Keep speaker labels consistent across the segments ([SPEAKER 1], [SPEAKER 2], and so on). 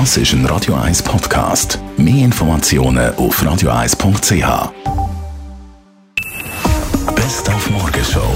[SPEAKER 1] Das ist ein Radio 1 Podcast. Mehr Informationen auf radio1.ch. Best auf Morgenshow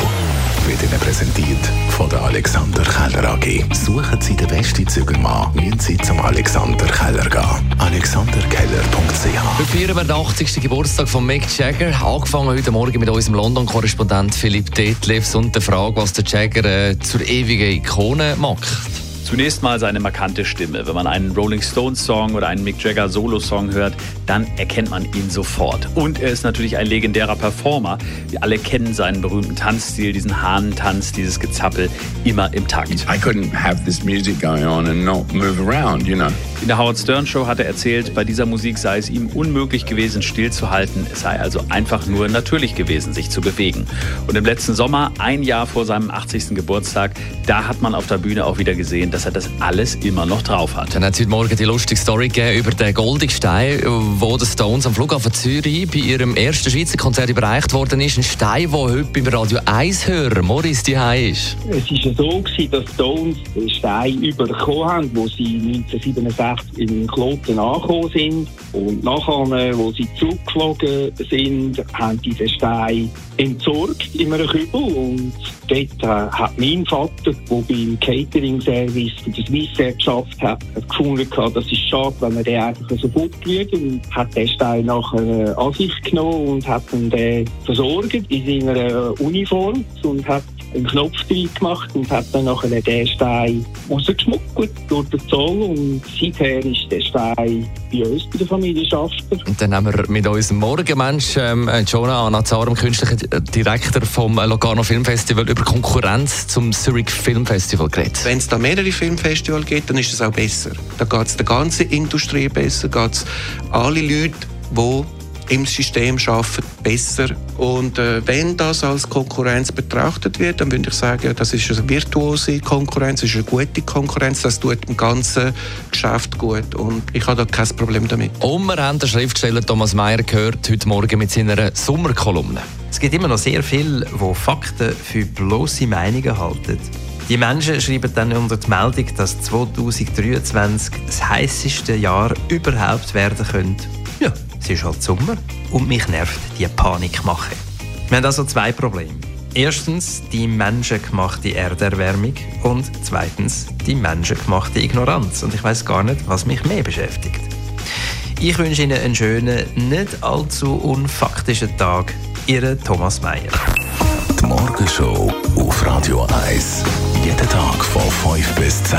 [SPEAKER 1] wird Ihnen präsentiert von der Alexander Keller AG. Suchen Sie den besten Zügelmann, müssen Sie zum Alexander Keller gehen. AlexanderKeller.ch
[SPEAKER 2] Wir feiern den 80. Geburtstag von Mick Jagger. Angefangen heute Morgen mit unserem London-Korrespondent Philipp Detlefs und der Frage, was der Jagger äh, zur ewigen Ikone macht.
[SPEAKER 3] Zunächst mal seine markante Stimme. Wenn man einen Rolling Stones Song oder einen Mick Jagger Solo Song hört, dann erkennt man ihn sofort. Und er ist natürlich ein legendärer Performer. Wir alle kennen seinen berühmten Tanzstil, diesen Hahnentanz, dieses Gezappel, immer im Takt.
[SPEAKER 4] I couldn't have this music going on and not move around, you know.
[SPEAKER 3] In der Howard Stern Show hat er erzählt, bei dieser Musik sei es ihm unmöglich gewesen, stillzuhalten. Es sei also einfach nur natürlich gewesen, sich zu bewegen. Und im letzten Sommer, ein Jahr vor seinem 80. Geburtstag, da hat man auf der Bühne auch wieder gesehen, dass er das alles immer noch drauf hat.
[SPEAKER 2] Dann hat es heute Morgen die lustige Story gegeben über den Goldigstein, wo die Stones am Flughafen Zürich bei ihrem ersten Schweizer Konzert überreicht worden ist. Ein Stein, der heute beim Radio 1 hören, Morris, die ist.
[SPEAKER 5] Es war so, gewesen, dass Stones den Stein überkommen haben, wo sie 1967 in Kloten angekommen sind. Und nachher, wo sie zurückgeflogen sind, haben die den Stein entsorgt in einem Kübel. Und dort äh, hat mein Vater, der beim Catering-Service für das Swissair geschafft hat, hat gefunden, gehabt, das ist schade, wenn man den einfach so fortfliegt. Und hat den Stein nachher äh, an sich genommen und hat ihn dann versorgt in seiner Uniform und hat einen Knopf drin gemacht und hat dann nachher den Stein rausgeschmuggelt durch den Zoll und seither ist der Stein bei uns, bei der Familie Schafter.
[SPEAKER 2] Und dann haben wir mit unserem Morgenmensch, ähm, Jonah Anazar, dem künstlichen Direktor vom Locarno Filmfestival, über Konkurrenz zum Zurich Filmfestival geredet.
[SPEAKER 6] Wenn es da mehrere Filmfestivals gibt, dann ist es auch besser. Da geht es der ganzen Industrie besser, geht es alle Leute, die im System arbeiten, besser. Und äh, wenn das als Konkurrenz betrachtet wird, dann würde ich sagen, das ist eine virtuose Konkurrenz, ist eine gute Konkurrenz, das tut dem ganzen Geschäft gut. Und ich habe da kein Problem damit.
[SPEAKER 2] Und wir haben den Schriftsteller Thomas Mayer gehört heute Morgen mit seiner Sommerkolumne.
[SPEAKER 7] Es gibt immer noch sehr viele, die Fakten für bloße Meinungen halten. Die Menschen schreiben dann unter die Meldung, dass 2023 das heißeste Jahr überhaupt werden könnte. Ja, es ist halt Sommer und mich nervt die Panikmache. Wir haben also zwei Probleme. Erstens die menschengemachte Erderwärmung und zweitens die menschengemachte Ignoranz. Und ich weiß gar nicht, was mich mehr beschäftigt. Ich wünsche Ihnen einen schönen, nicht allzu unfaktischen Tag. Ihre Thomas Mayer.
[SPEAKER 1] Die Morgenshow auf Radio 1. Jeden Tag von 5 bis 10.